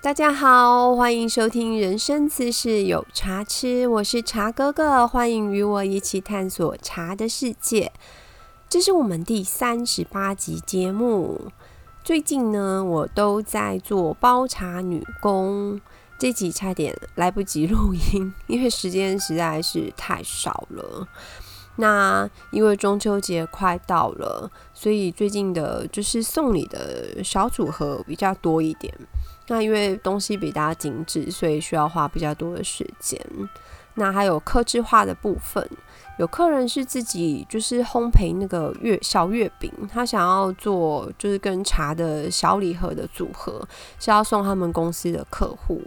大家好，欢迎收听《人生自是有茶吃》，我是茶哥哥，欢迎与我一起探索茶的世界。这是我们第三十八集节目。最近呢，我都在做包茶女工，这集差点来不及录音，因为时间实在是太少了。那因为中秋节快到了，所以最近的就是送礼的小组合比较多一点。那因为东西比大家精致，所以需要花比较多的时间。那还有客制化的部分，有客人是自己就是烘焙那个月小月饼，他想要做就是跟茶的小礼盒的组合，是要送他们公司的客户，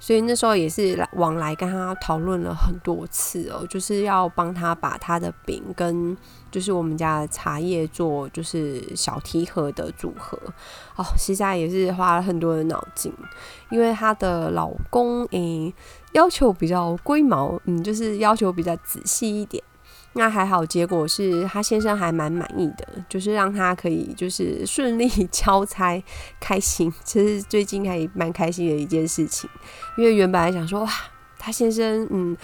所以那时候也是来往来跟他讨论了很多次哦，就是要帮他把他的饼跟就是我们家的茶叶做就是小提盒的组合哦，实在也是花了很多的脑筋，因为她的老公诶。要求比较龟毛，嗯，就是要求比较仔细一点。那还好，结果是他先生还蛮满意的，就是让他可以就是顺利交差，开心。其实最近还蛮开心的一件事情，因为原本还想说，哇，他先生嗯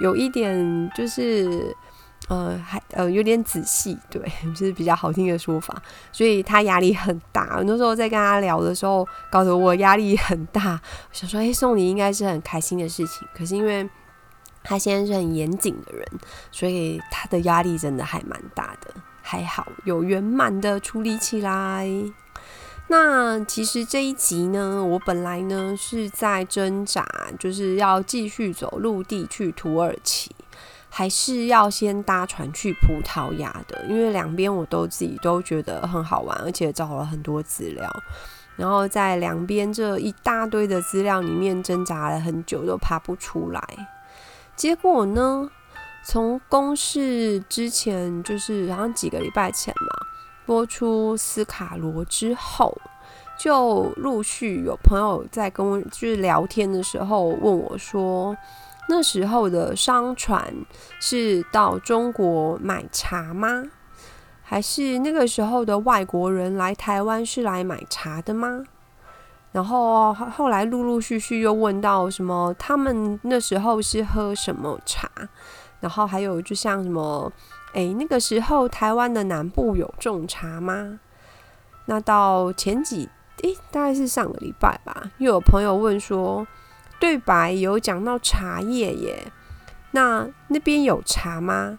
有一点就是。呃，还呃有点仔细，对，就是比较好听的说法，所以他压力很大。那时候在跟他聊的时候，搞得我压力很大。想说，哎，送礼应该是很开心的事情，可是因为他现在是很严谨的人，所以他的压力真的还蛮大的。还好有圆满的处理起来。那其实这一集呢，我本来呢是在挣扎，就是要继续走陆地去土耳其。还是要先搭船去葡萄牙的，因为两边我都自己都觉得很好玩，而且找了很多资料，然后在两边这一大堆的资料里面挣扎了很久，都爬不出来。结果呢，从公示之前，就是好像几个礼拜前嘛，播出斯卡罗之后，就陆续有朋友在跟我就是聊天的时候问我说。那时候的商船是到中国买茶吗？还是那个时候的外国人来台湾是来买茶的吗？然后后来陆陆续续又问到什么，他们那时候是喝什么茶？然后还有就像什么，诶，那个时候台湾的南部有种茶吗？那到前几，诶，大概是上个礼拜吧，又有朋友问说。对白有讲到茶叶耶，那那边有茶吗？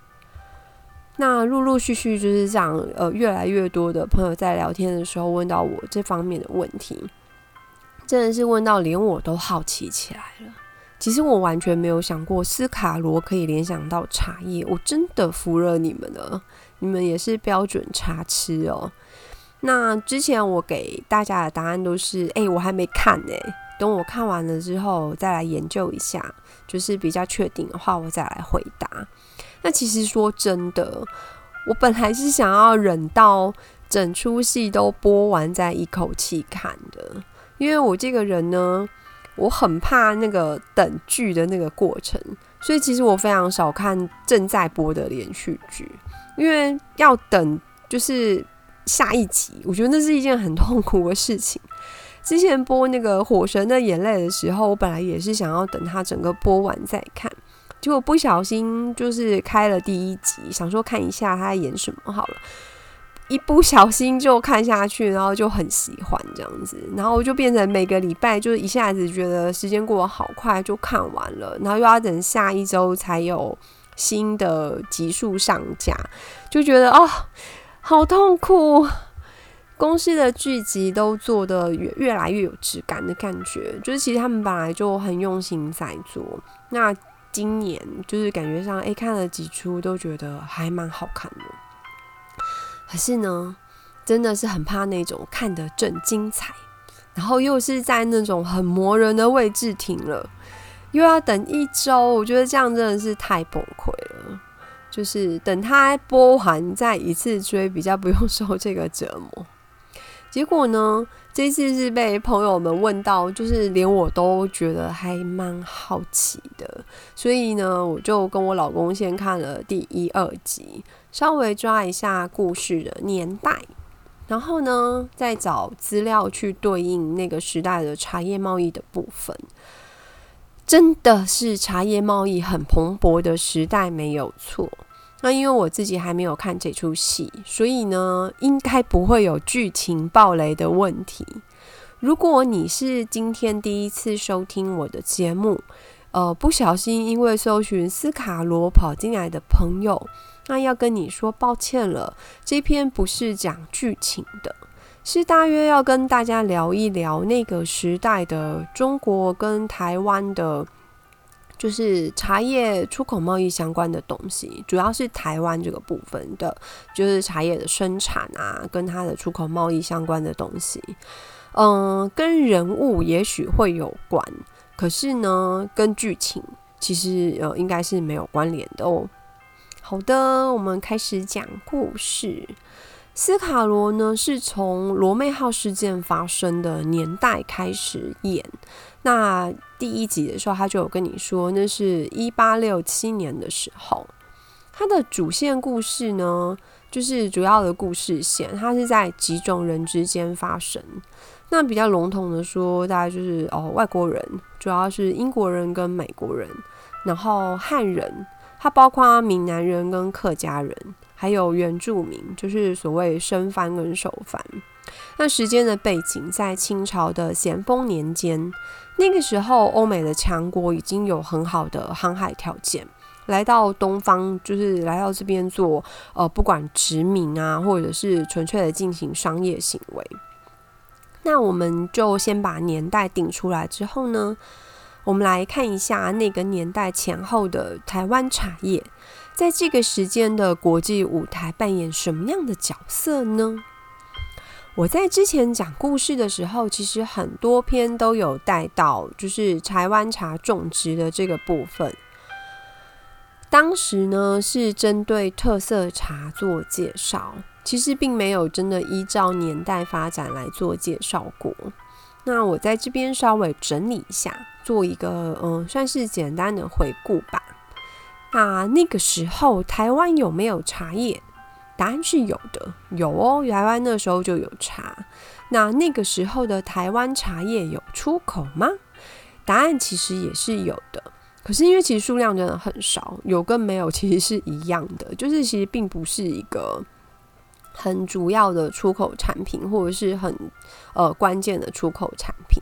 那陆陆续续就是这样，呃，越来越多的朋友在聊天的时候问到我这方面的问题，真的是问到连我都好奇起来了。其实我完全没有想过斯卡罗可以联想到茶叶，我真的服了你们了，你们也是标准茶痴哦。那之前我给大家的答案都是，哎，我还没看呢。等我看完了之后，再来研究一下，就是比较确定的话，我再来回答。那其实说真的，我本来是想要忍到整出戏都播完再一口气看的，因为我这个人呢，我很怕那个等剧的那个过程，所以其实我非常少看正在播的连续剧，因为要等就是下一集，我觉得那是一件很 痛苦的事情。之前播那个《火神的眼泪》的时候，我本来也是想要等它整个播完再看，结果不小心就是开了第一集，想说看一下他在演什么好了，一不小心就看下去，然后就很喜欢这样子，然后就变成每个礼拜就是一下子觉得时间过得好快就看完了，然后又要等下一周才有新的集数上架，就觉得哦，好痛苦。公司的剧集都做的越越来越有质感的感觉，就是其实他们本来就很用心在做。那今年就是感觉上，哎，看了几出都觉得还蛮好看的。可是呢，真的是很怕那种看得正精彩，然后又是在那种很磨人的位置停了，又要等一周，我觉得这样真的是太崩溃了。就是等它播完再一次追，比较不用受这个折磨。结果呢？这次是被朋友们问到，就是连我都觉得还蛮好奇的，所以呢，我就跟我老公先看了第一、二集，稍微抓一下故事的年代。然后呢，再找资料去对应那个时代的茶叶贸易的部分。真的是茶叶贸易很蓬勃的时代，没有错。那因为我自己还没有看这出戏，所以呢，应该不会有剧情暴雷的问题。如果你是今天第一次收听我的节目，呃，不小心因为搜寻斯卡罗跑进来的朋友，那要跟你说抱歉了。这篇不是讲剧情的，是大约要跟大家聊一聊那个时代的中国跟台湾的。就是茶叶出口贸易相关的东西，主要是台湾这个部分的，就是茶叶的生产啊，跟它的出口贸易相关的东西。嗯，跟人物也许会有关，可是呢，跟剧情其实呃应该是没有关联的哦。好的，我们开始讲故事。斯卡罗呢，是从罗妹号事件发生的年代开始演。那第一集的时候，他就有跟你说，那是一八六七年的时候。它的主线故事呢，就是主要的故事线，它是在几种人之间发生。那比较笼统的说，大概就是哦，外国人，主要是英国人跟美国人，然后汉人，它包括闽南人跟客家人，还有原住民，就是所谓生番跟熟番。那时间的背景在清朝的咸丰年间，那个时候欧美的强国已经有很好的航海条件，来到东方就是来到这边做呃不管殖民啊，或者是纯粹的进行商业行为。那我们就先把年代定出来之后呢，我们来看一下那个年代前后的台湾茶叶，在这个时间的国际舞台扮演什么样的角色呢？我在之前讲故事的时候，其实很多篇都有带到，就是台湾茶种植的这个部分。当时呢是针对特色茶做介绍，其实并没有真的依照年代发展来做介绍过。那我在这边稍微整理一下，做一个嗯，算是简单的回顾吧。那那个时候台湾有没有茶叶？答案是有的，有哦。台湾那时候就有茶，那那个时候的台湾茶叶有出口吗？答案其实也是有的，可是因为其实数量真的很少，有跟没有其实是一样的，就是其实并不是一个很主要的出口产品，或者是很呃关键的出口产品。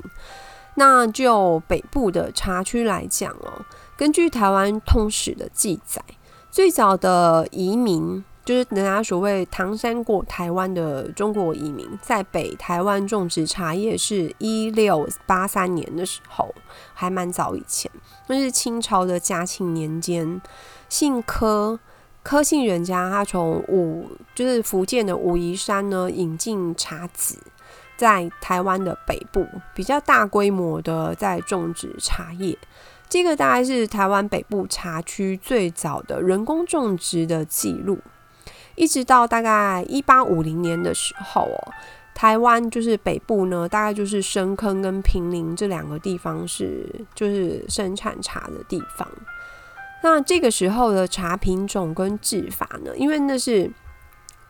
那就北部的茶区来讲哦，根据台湾通史的记载，最早的移民。就是人家所谓唐山过台湾的中国移民，在北台湾种植茶叶是一六八三年的时候，还蛮早以前。那是清朝的嘉庆年间，姓柯柯姓人家，他从武就是福建的武夷山呢引进茶籽，在台湾的北部比较大规模的在种植茶叶。这个大概是台湾北部茶区最早的人工种植的记录。一直到大概一八五零年的时候哦，台湾就是北部呢，大概就是深坑跟平林这两个地方是就是生产茶的地方。那这个时候的茶品种跟制法呢，因为那是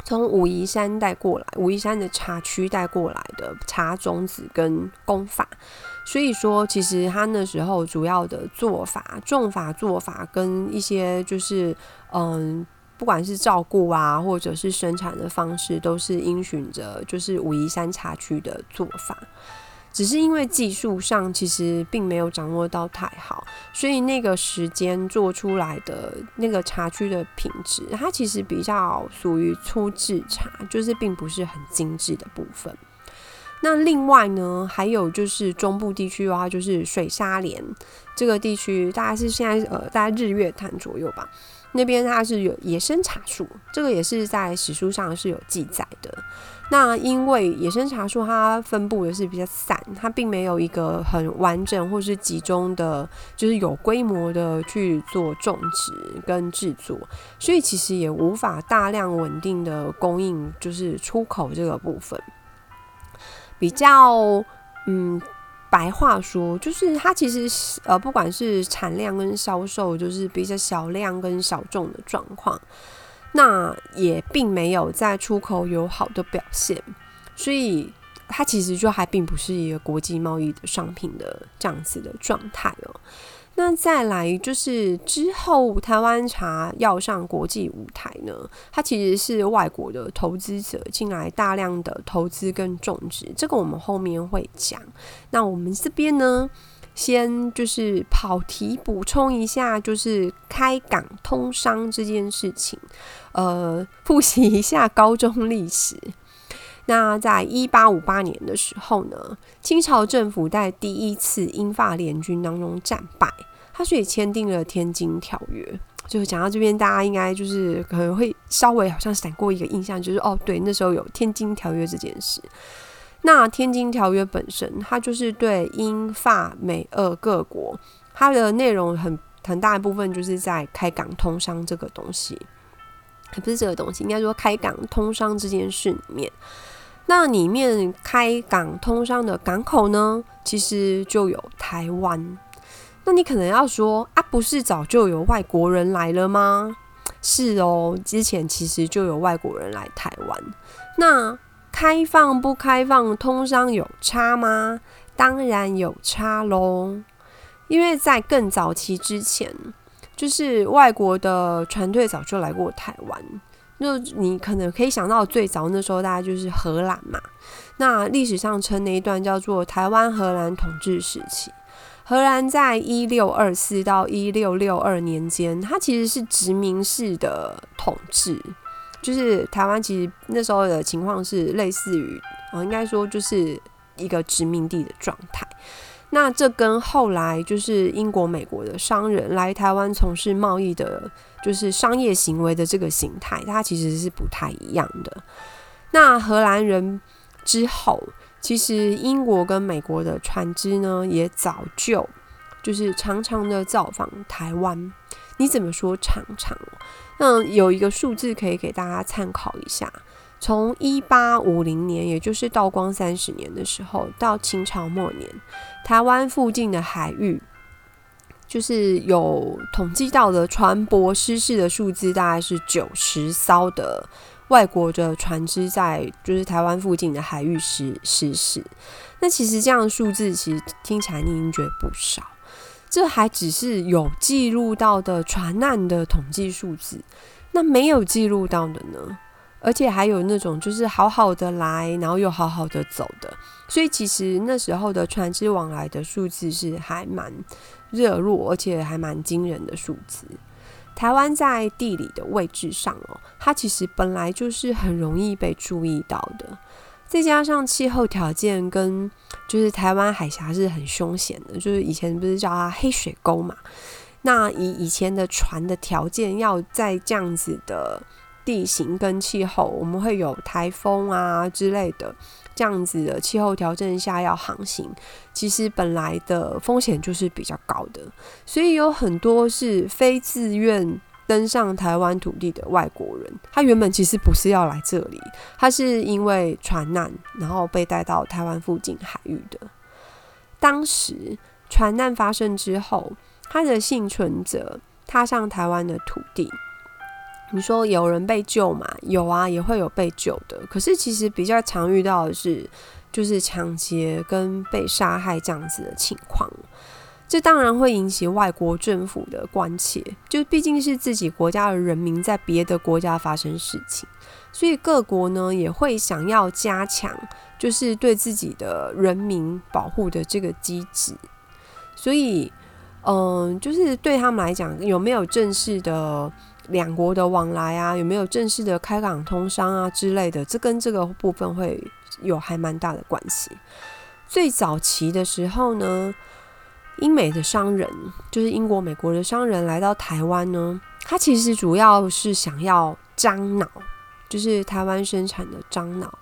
从武夷山带过来，武夷山的茶区带过来的茶种子跟功法，所以说其实他那时候主要的做法、种法做法跟一些就是嗯。不管是照顾啊，或者是生产的方式，都是遵循着就是武夷山茶区的做法。只是因为技术上其实并没有掌握到太好，所以那个时间做出来的那个茶区的品质，它其实比较属于粗制茶，就是并不是很精致的部分。那另外呢，还有就是中部地区的话，就是水沙连这个地区，大概是现在呃，大概日月潭左右吧。那边它是有野生茶树，这个也是在史书上是有记载的。那因为野生茶树它分布的是比较散，它并没有一个很完整或是集中的，就是有规模的去做种植跟制作，所以其实也无法大量稳定的供应，就是出口这个部分比较嗯。白话说，就是它其实呃，不管是产量跟销售，就是比较小量跟小众的状况，那也并没有在出口有好的表现。所以它其实就还并不是一个国际贸易的商品的这样子的状态哦。那再来就是之后台湾茶要上国际舞台呢，它其实是外国的投资者进来大量的投资跟种植，这个我们后面会讲。那我们这边呢，先就是跑题补充一下，就是开港通商这件事情，呃，复习一下高中历史。那在一八五八年的时候呢，清朝政府在第一次英法联军当中战败，他所以签订了《天津条约》。就讲到这边，大家应该就是可能会稍微好像闪过一个印象，就是哦，对，那时候有《天津条约》这件事。那《天津条约》本身，它就是对英法美俄各国，它的内容很很大一部分就是在开港通商这个东西，不是这个东西，应该说开港通商这件事里面。那里面开港通商的港口呢，其实就有台湾。那你可能要说啊，不是早就有外国人来了吗？是哦，之前其实就有外国人来台湾。那开放不开放通商有差吗？当然有差喽。因为在更早期之前，就是外国的船队早就来过台湾。就你可能可以想到最早那时候，大概就是荷兰嘛。那历史上称那一段叫做台湾荷兰统治时期。荷兰在一六二四到一六六二年间，它其实是殖民式的统治，就是台湾其实那时候的情况是类似于，我应该说就是一个殖民地的状态。那这跟后来就是英国、美国的商人来台湾从事贸易的，就是商业行为的这个形态，它其实是不太一样的。那荷兰人之后，其实英国跟美国的船只呢，也早就就是常常的造访台湾。你怎么说常常？那有一个数字可以给大家参考一下。从一八五零年，也就是道光三十年的时候，到清朝末年，台湾附近的海域，就是有统计到的船舶失事的数字，大概是九十艘的外国的船只在就是台湾附近的海域失失事。那其实这样的数字，其实听起来你已经觉得不少。这还只是有记录到的船难的统计数字，那没有记录到的呢？而且还有那种就是好好的来，然后又好好的走的，所以其实那时候的船只往来的数字是还蛮热络，而且还蛮惊人的数字。台湾在地理的位置上哦，它其实本来就是很容易被注意到的，再加上气候条件跟就是台湾海峡是很凶险的，就是以前不是叫它黑水沟嘛？那以以前的船的条件，要在这样子的。地形跟气候，我们会有台风啊之类的这样子的气候条件下要航行，其实本来的风险就是比较高的，所以有很多是非自愿登上台湾土地的外国人，他原本其实不是要来这里，他是因为船难，然后被带到台湾附近海域的。当时船难发生之后，他的幸存者踏上台湾的土地。你说有人被救嘛？有啊，也会有被救的。可是其实比较常遇到的是，就是抢劫跟被杀害这样子的情况。这当然会引起外国政府的关切，就毕竟是自己国家的人民在别的国家发生事情，所以各国呢也会想要加强，就是对自己的人民保护的这个机制。所以，嗯，就是对他们来讲，有没有正式的？两国的往来啊，有没有正式的开港通商啊之类的？这跟这个部分会有还蛮大的关系。最早期的时候呢，英美的商人，就是英国、美国的商人来到台湾呢，他其实主要是想要樟脑，就是台湾生产的樟脑。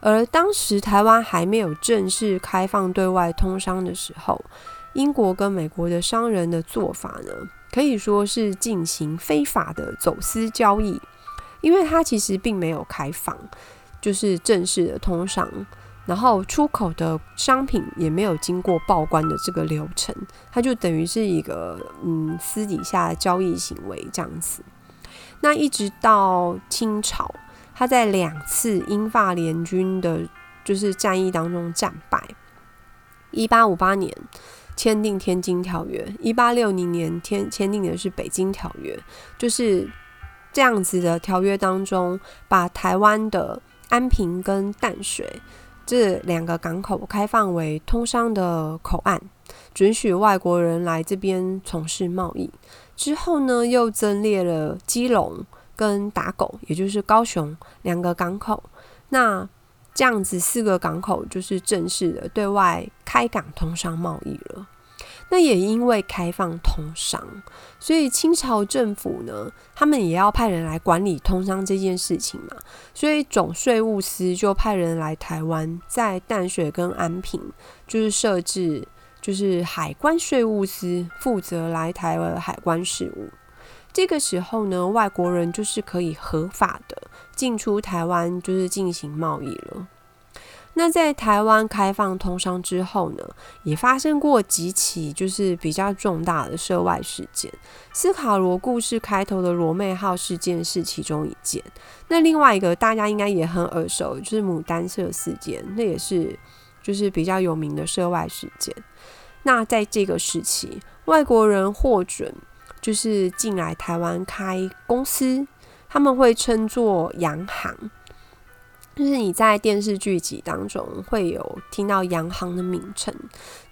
而当时台湾还没有正式开放对外通商的时候，英国跟美国的商人的做法呢？可以说是进行非法的走私交易，因为它其实并没有开放，就是正式的通商，然后出口的商品也没有经过报关的这个流程，它就等于是一个嗯私底下的交易行为这样子。那一直到清朝，他在两次英法联军的就是战役当中战败。一八五八年签订《天津条约》，一八六零年签签订的是《北京条约》，就是这样子的条约当中，把台湾的安平跟淡水这两个港口开放为通商的口岸，准许外国人来这边从事贸易。之后呢，又增列了基隆跟打狗，也就是高雄两个港口。那这样子四个港口就是正式的对外开港通商贸易了。那也因为开放通商，所以清朝政府呢，他们也要派人来管理通商这件事情嘛。所以总税务司就派人来台湾，在淡水跟安平就是设置。就是海关税务司负责来台湾海关事务。这个时候呢，外国人就是可以合法的进出台湾，就是进行贸易了。那在台湾开放通商之后呢，也发生过几起就是比较重大的涉外事件。斯卡罗故事开头的罗妹号事件是其中一件。那另外一个大家应该也很耳熟，就是牡丹社事件，那也是就是比较有名的涉外事件。那在这个时期，外国人获准就是进来台湾开公司，他们会称作洋行。就是你在电视剧集当中会有听到洋行的名称。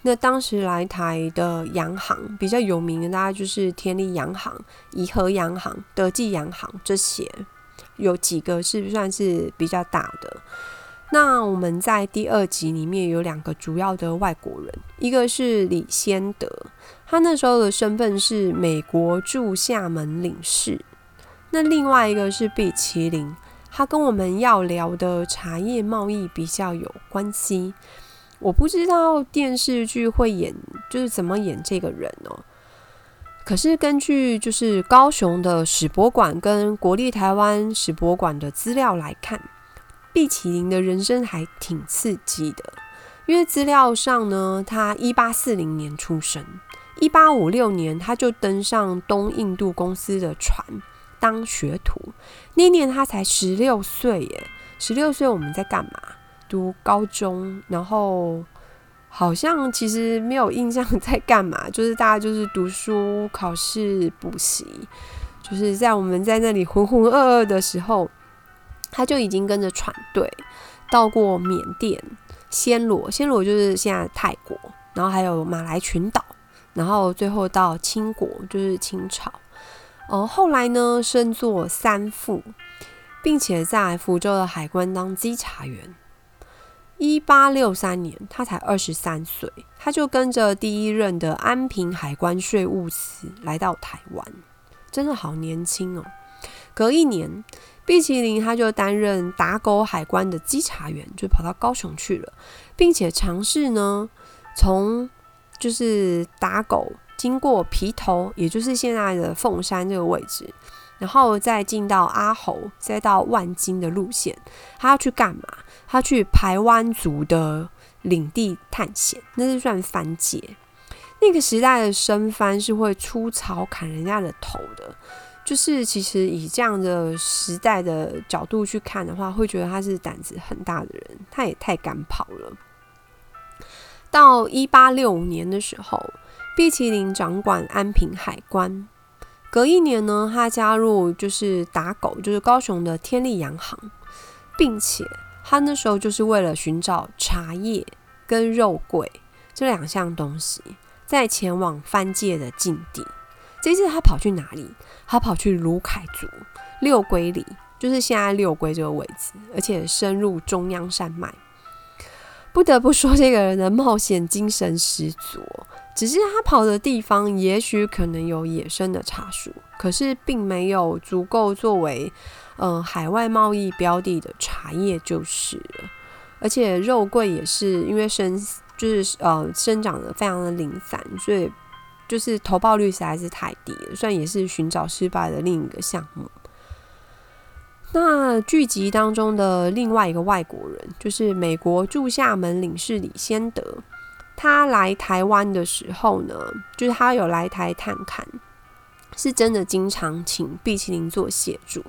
那当时来台的洋行比较有名的，大概就是天利洋行、颐和洋行、德记洋行这些，有几个是算是比较大的。那我们在第二集里面有两个主要的外国人，一个是李先德，他那时候的身份是美国驻厦门领事。那另外一个是毕麒麟，他跟我们要聊的茶叶贸易比较有关系。我不知道电视剧会演就是怎么演这个人哦。可是根据就是高雄的史博馆跟国立台湾史博馆的资料来看。毕麒麟的人生还挺刺激的，因为资料上呢，他一八四零年出生，一八五六年他就登上东印度公司的船当学徒，那年他才十六岁耶，十六岁我们在干嘛？读高中，然后好像其实没有印象在干嘛，就是大家就是读书、考试、补习，就是在我们在那里浑浑噩噩的时候。他就已经跟着船队到过缅甸、暹罗，暹罗就是现在泰国，然后还有马来群岛，然后最后到清国，就是清朝。哦，后来呢，升做三副，并且在福州的海关当稽查员。一八六三年，他才二十三岁，他就跟着第一任的安平海关税务司来到台湾，真的好年轻哦。隔一年。毕其麟他就担任打狗海关的稽查员，就跑到高雄去了，并且尝试呢，从就是打狗经过皮头，也就是现在的凤山这个位置，然后再进到阿猴，再到万金的路线，他要去干嘛？他去排湾族的领地探险，那是算番界。那个时代的生番是会出草砍人家的头的。就是其实以这样的时代的角度去看的话，会觉得他是胆子很大的人，他也太敢跑了。到一八六五年的时候，毕麒麟掌管安平海关。隔一年呢，他加入就是打狗，就是高雄的天利洋行，并且他那时候就是为了寻找茶叶跟肉桂这两项东西，在前往番界的境地。这次他跑去哪里？他跑去卢凯族六龟里，就是现在六龟这个位置，而且深入中央山脉。不得不说，这个人的冒险精神十足。只是他跑的地方，也许可能有野生的茶树，可是并没有足够作为呃海外贸易标的的茶叶，就是了。而且肉桂也是因为生就是呃生长的非常的零散，所以。就是投报率实在是太低了，算也是寻找失败的另一个项目。那剧集当中的另外一个外国人，就是美国驻厦门领事李先德，他来台湾的时候呢，就是他有来台探看，是真的经常请毕淇淋做协助，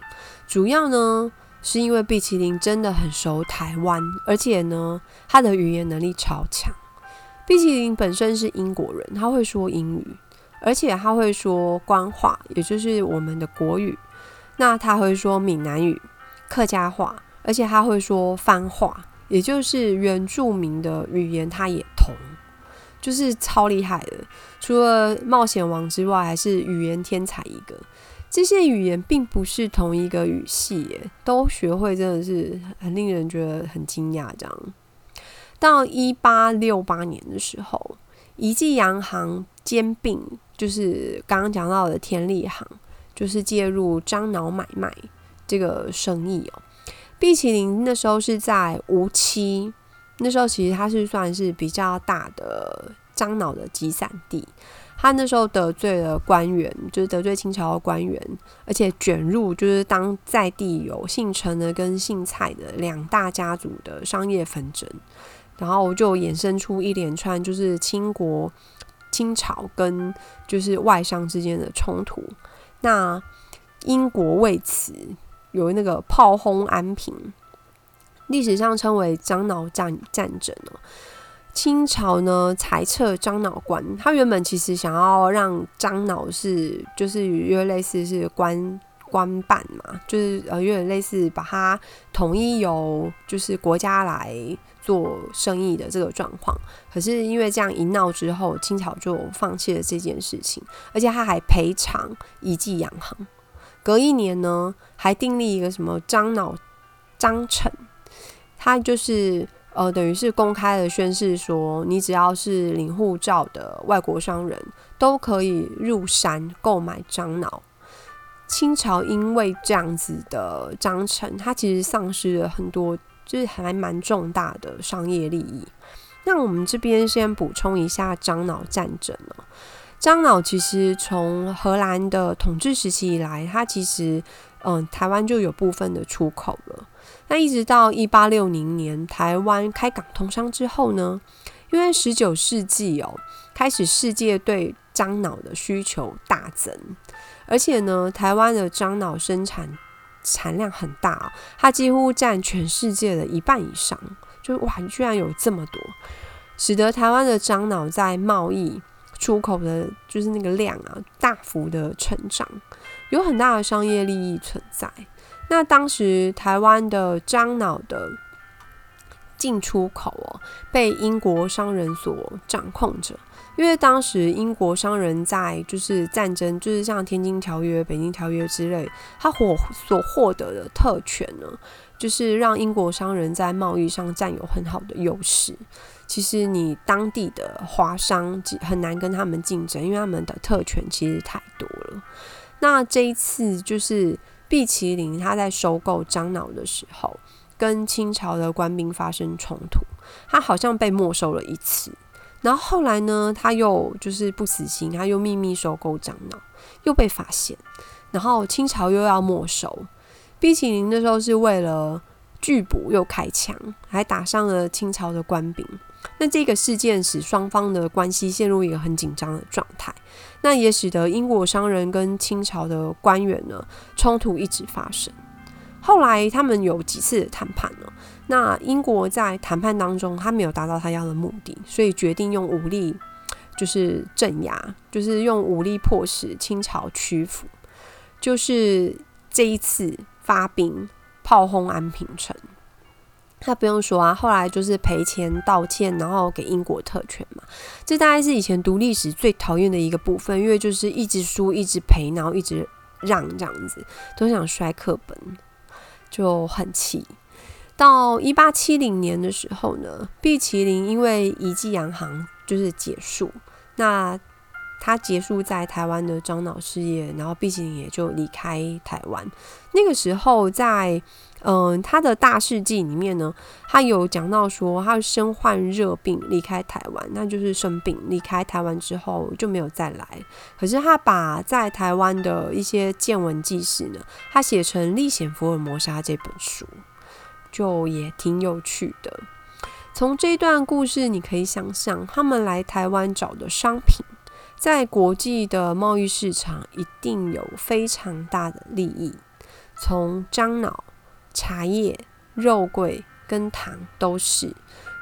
主要呢是因为毕奇林真的很熟台湾，而且呢，他的语言能力超强。毕奇林本身是英国人，他会说英语，而且他会说官话，也就是我们的国语。那他会说闽南语、客家话，而且他会说番话，也就是原住民的语言，他也通，就是超厉害的。除了冒险王之外，还是语言天才一个。这些语言并不是同一个语系，耶，都学会真的是很令人觉得很惊讶。这样，到一八六八年的时候，一季洋行兼并，就是刚刚讲到的天利行，就是介入樟脑买卖这个生意哦。毕奇林那时候是在无期，那时候其实它是算是比较大的樟脑的集散地。他那时候得罪了官员，就是得罪清朝的官员，而且卷入就是当在地有姓陈的跟姓蔡的两大家族的商业纷争，然后就衍生出一连串就是清国、清朝跟就是外商之间的冲突。那英国为此有那个炮轰安平，历史上称为樟脑战战争哦。清朝呢裁撤樟脑官，他原本其实想要让樟脑是就是约类似是官官办嘛，就是呃有点类似把它统一由就是国家来做生意的这个状况。可是因为这样一闹之后，清朝就放弃了这件事情，而且他还赔偿一季洋行。隔一年呢，还订立一个什么樟脑章程，他就是。呃，等于是公开的宣誓说，你只要是领护照的外国商人，都可以入山购买樟脑。清朝因为这样子的章程，它其实丧失了很多，就是还蛮重大的商业利益。那我们这边先补充一下樟脑战争哦。樟脑其实从荷兰的统治时期以来，它其实嗯，台湾就有部分的出口了。那一直到一八六零年台湾开港通商之后呢，因为十九世纪哦，开始世界对樟脑的需求大增，而且呢，台湾的樟脑生产产量很大，它几乎占全世界的一半以上，就哇，居然有这么多，使得台湾的樟脑在贸易出口的，就是那个量啊，大幅的成长，有很大的商业利益存在。那当时台湾的樟脑的进出口哦，被英国商人所掌控着。因为当时英国商人在就是战争，就是像《天津条约》《北京条约》之类，他获所获得的特权呢，就是让英国商人在贸易上占有很好的优势。其实你当地的华商很难跟他们竞争，因为他们的特权其实太多了。那这一次就是。毕麒麟他在收购樟脑的时候，跟清朝的官兵发生冲突，他好像被没收了一次。然后后来呢，他又就是不死心，他又秘密收购樟脑，又被发现，然后清朝又要没收。毕麒麟那时候是为了拒捕又开枪，还打伤了清朝的官兵。那这个事件使双方的关系陷入一个很紧张的状态，那也使得英国商人跟清朝的官员呢冲突一直发生。后来他们有几次谈判呢？那英国在谈判当中他没有达到他要的目的，所以决定用武力就是镇压，就是用武力迫使清朝屈服。就是这一次发兵炮轰安平城。他不用说啊，后来就是赔钱道歉，然后给英国特权嘛。这大概是以前读历史最讨厌的一个部分，因为就是一直输，一直赔，然后一直让这样子，都想摔课本，就很气。到一八七零年的时候呢，毕其麟因为遗迹洋行就是结束，那。他结束在台湾的樟脑事业，然后毕竟也就离开台湾。那个时候，在嗯他的大事记里面呢，他有讲到说他身患热病离开台湾，那就是生病离开台湾之后就没有再来。可是他把在台湾的一些见闻记事呢，他写成《历险福尔摩沙》这本书，就也挺有趣的。从这段故事，你可以想象他们来台湾找的商品。在国际的贸易市场，一定有非常大的利益。从樟脑茶叶、肉桂跟糖都是，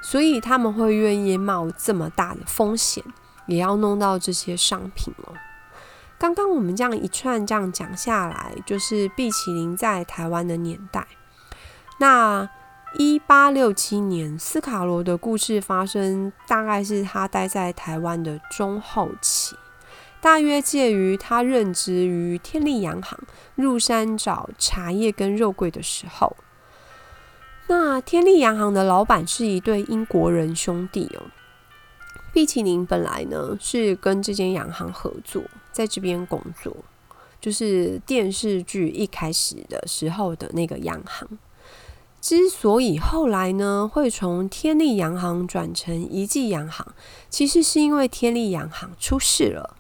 所以他们会愿意冒这么大的风险，也要弄到这些商品哦。刚刚我们这样一串这样讲下来，就是碧淇淋在台湾的年代。那一八六七年，斯卡罗的故事发生，大概是他待在台湾的中后期，大约介于他任职于天利洋行入山找茶叶跟肉桂的时候。那天利洋行的老板是一对英国人兄弟哦。碧淇淋本来呢是跟这间洋行合作，在这边工作，就是电视剧一开始的时候的那个洋行。之所以后来呢会从天利洋行转成一记洋行，其实是因为天利洋行出事了。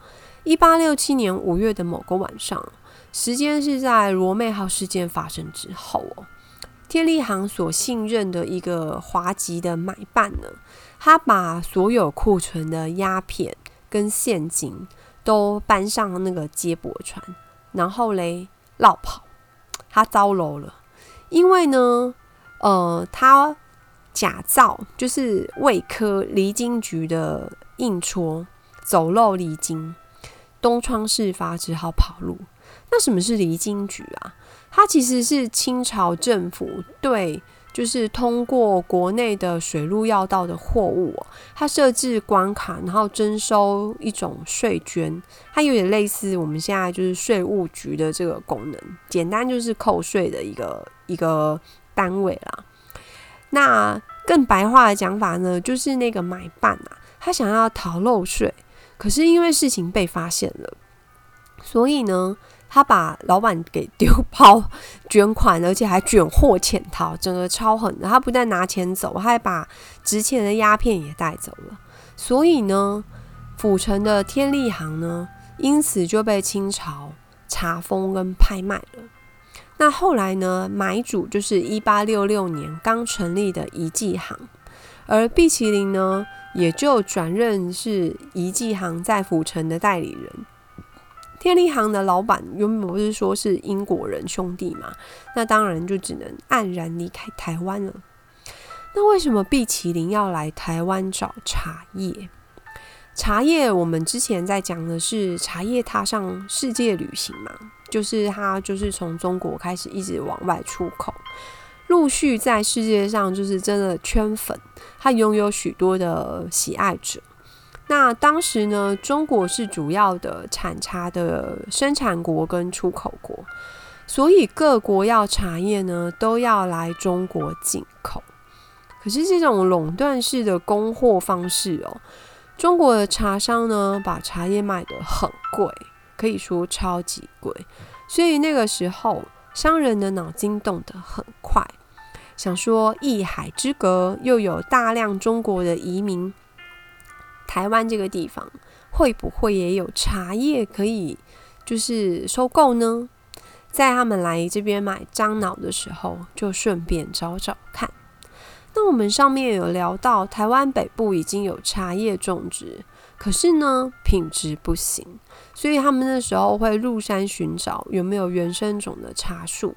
一八六七年五月的某个晚上，时间是在罗妹号事件发生之后哦。天利行所信任的一个华籍的买办呢。他把所有库存的鸦片跟现金都搬上那个接驳船，然后嘞绕跑。他遭楼了，因为呢，呃，他假造就是卫科离京局的印戳，走漏离京，东窗事发，只好跑路。那什么是离京局啊？它其实是清朝政府对。就是通过国内的水路要道的货物，它设置关卡，然后征收一种税捐，它有点类似我们现在就是税务局的这个功能，简单就是扣税的一个一个单位啦。那更白话的讲法呢，就是那个买办啊，他想要逃漏税，可是因为事情被发现了，所以呢。他把老板给丢包卷款，而且还卷货潜逃，整个超狠的。他不但拿钱走，还把值钱的鸦片也带走了。所以呢，府城的天利行呢，因此就被清朝查封跟拍卖了。那后来呢，买主就是一八六六年刚成立的一记行，而碧麒麟呢，也就转任是一记行在府城的代理人。天利行的老板原本不是说是英国人兄弟嘛？那当然就只能黯然离开台湾了。那为什么碧麒麟要来台湾找茶叶？茶叶我们之前在讲的是茶叶踏上世界旅行嘛，就是它就是从中国开始一直往外出口，陆续在世界上就是真的圈粉，他拥有许多的喜爱者。那当时呢，中国是主要的产茶的生产国跟出口国，所以各国要茶叶呢，都要来中国进口。可是这种垄断式的供货方式哦，中国的茶商呢，把茶叶卖得很贵，可以说超级贵。所以那个时候，商人的脑筋动得很快，想说一海之隔，又有大量中国的移民。台湾这个地方会不会也有茶叶可以就是收购呢？在他们来这边买樟脑的时候，就顺便找找看。那我们上面有聊到，台湾北部已经有茶叶种植，可是呢品质不行，所以他们那时候会入山寻找有没有原生种的茶树。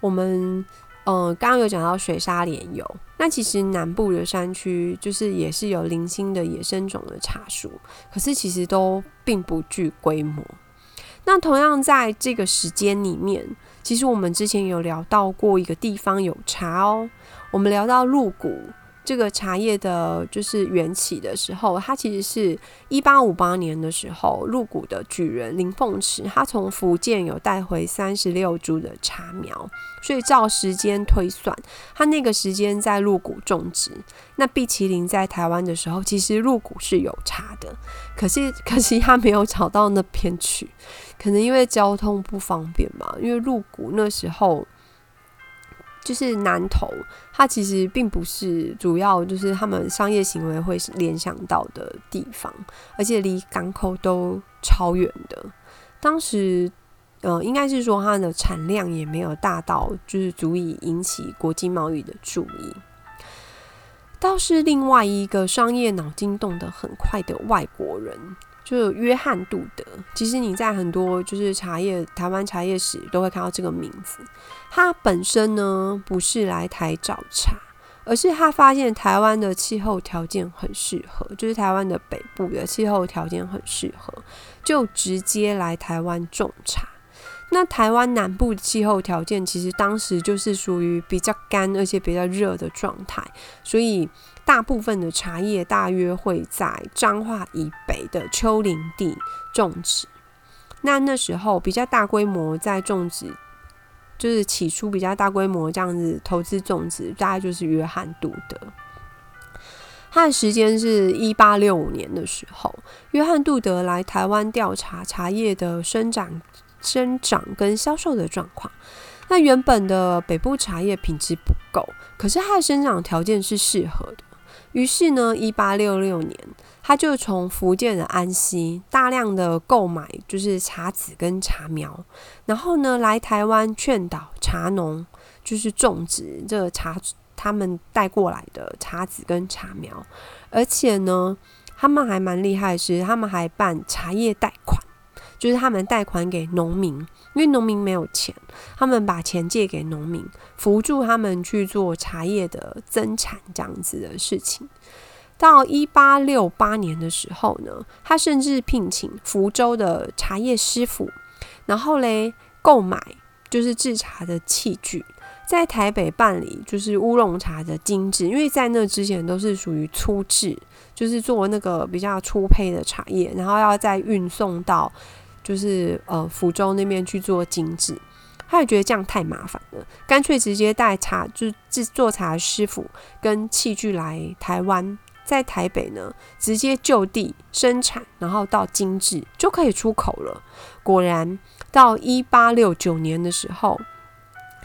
我们。嗯，刚刚有讲到水沙莲油，那其实南部的山区就是也是有零星的野生种的茶树，可是其实都并不具规模。那同样在这个时间里面，其实我们之前有聊到过一个地方有茶哦，我们聊到鹿谷。这个茶叶的就是缘起的时候，它其实是一八五八年的时候，入股的举人林凤池，他从福建有带回三十六株的茶苗，所以照时间推算，他那个时间在入股种植。那碧麒麟在台湾的时候，其实入股是有茶的，可是可惜他没有找到那边去，可能因为交通不方便嘛，因为入股那时候。就是南投，它其实并不是主要，就是他们商业行为会联想到的地方，而且离港口都超远的。当时，呃，应该是说它的产量也没有大到，就是足以引起国际贸易的注意。倒是另外一个商业脑筋动得很快的外国人，就约翰杜德。其实你在很多就是茶叶台湾茶叶史都会看到这个名字。他本身呢不是来台找茶，而是他发现台湾的气候条件很适合，就是台湾的北部的气候条件很适合，就直接来台湾种茶。那台湾南部气候条件其实当时就是属于比较干而且比较热的状态，所以大部分的茶叶大约会在彰化以北的丘陵地种植。那那时候比较大规模在种植，就是起初比较大规模这样子投资种植，大概就是约翰杜德。他的时间是一八六五年的时候，约翰杜德来台湾调查茶叶的生长。生长跟销售的状况，那原本的北部茶叶品质不够，可是它的生长条件是适合的。于是呢，一八六六年，他就从福建的安溪大量的购买就是茶籽跟茶苗，然后呢来台湾劝导茶农就是种植这茶他们带过来的茶籽跟茶苗，而且呢，他们还蛮厉害，是他们还办茶叶贷款。就是他们贷款给农民，因为农民没有钱，他们把钱借给农民，扶助他们去做茶叶的增产这样子的事情。到一八六八年的时候呢，他甚至聘请福州的茶叶师傅，然后嘞购买就是制茶的器具，在台北办理就是乌龙茶的精制，因为在那之前都是属于粗制，就是做那个比较粗胚的茶叶，然后要再运送到。就是呃，福州那边去做精致，他也觉得这样太麻烦了，干脆直接带茶，就是制作茶师傅跟器具来台湾，在台北呢直接就地生产，然后到精致就可以出口了。果然，到一八六九年的时候，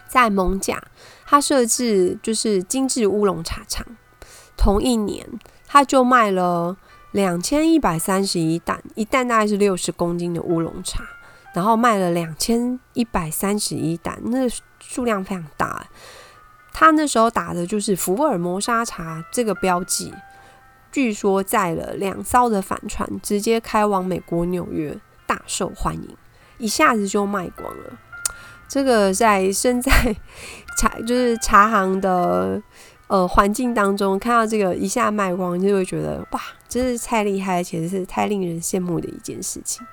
在蒙甲，他设置就是精致乌龙茶厂，同一年他就卖了。两千一百三十一担，一担大概是六十公斤的乌龙茶，然后卖了两千一百三十一担，那数量非常大。他那时候打的就是福尔摩沙茶这个标记，据说载了两艘的帆船，直接开往美国纽约，大受欢迎，一下子就卖光了。这个在身在茶 就是茶行的。呃，环境当中看到这个一下卖光，就会觉得哇，真是太厉害，而且是太令人羡慕的一件事情。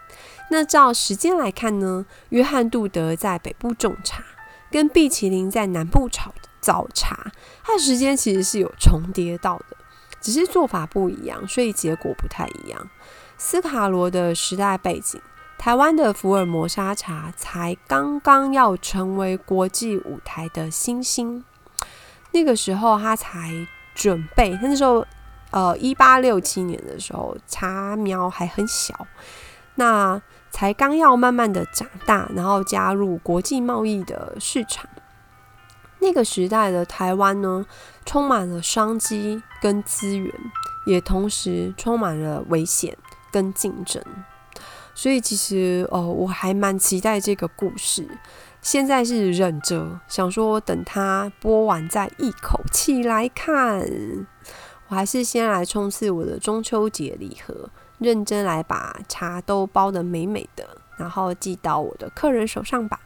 那照时间来看呢，约翰杜德在北部种茶，跟毕奇林在南部炒早茶，它的时间其实是有重叠到的，只是做法不一样，所以结果不太一样。斯卡罗的时代背景，台湾的福尔摩沙茶才刚刚要成为国际舞台的新星。那个时候他才准备，那时候呃一八六七年的时候，茶苗还很小，那才刚要慢慢的长大，然后加入国际贸易的市场。那个时代的台湾呢，充满了商机跟资源，也同时充满了危险跟竞争。所以其实哦，我还蛮期待这个故事。现在是忍着，想说等它播完再一口气来看。我还是先来冲刺我的中秋节礼盒，认真来把茶都包的美美的，然后寄到我的客人手上吧。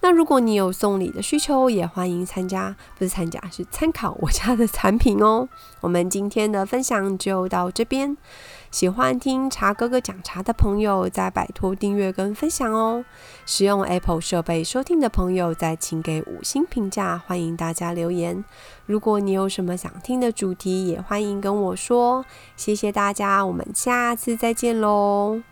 那如果你有送礼的需求，也欢迎参加，不是参加，是参考我家的产品哦。我们今天的分享就到这边。喜欢听茶哥哥讲茶的朋友，再摆脱订阅跟分享哦。使用 Apple 设备收听的朋友，再请给五星评价。欢迎大家留言。如果你有什么想听的主题，也欢迎跟我说。谢谢大家，我们下次再见喽。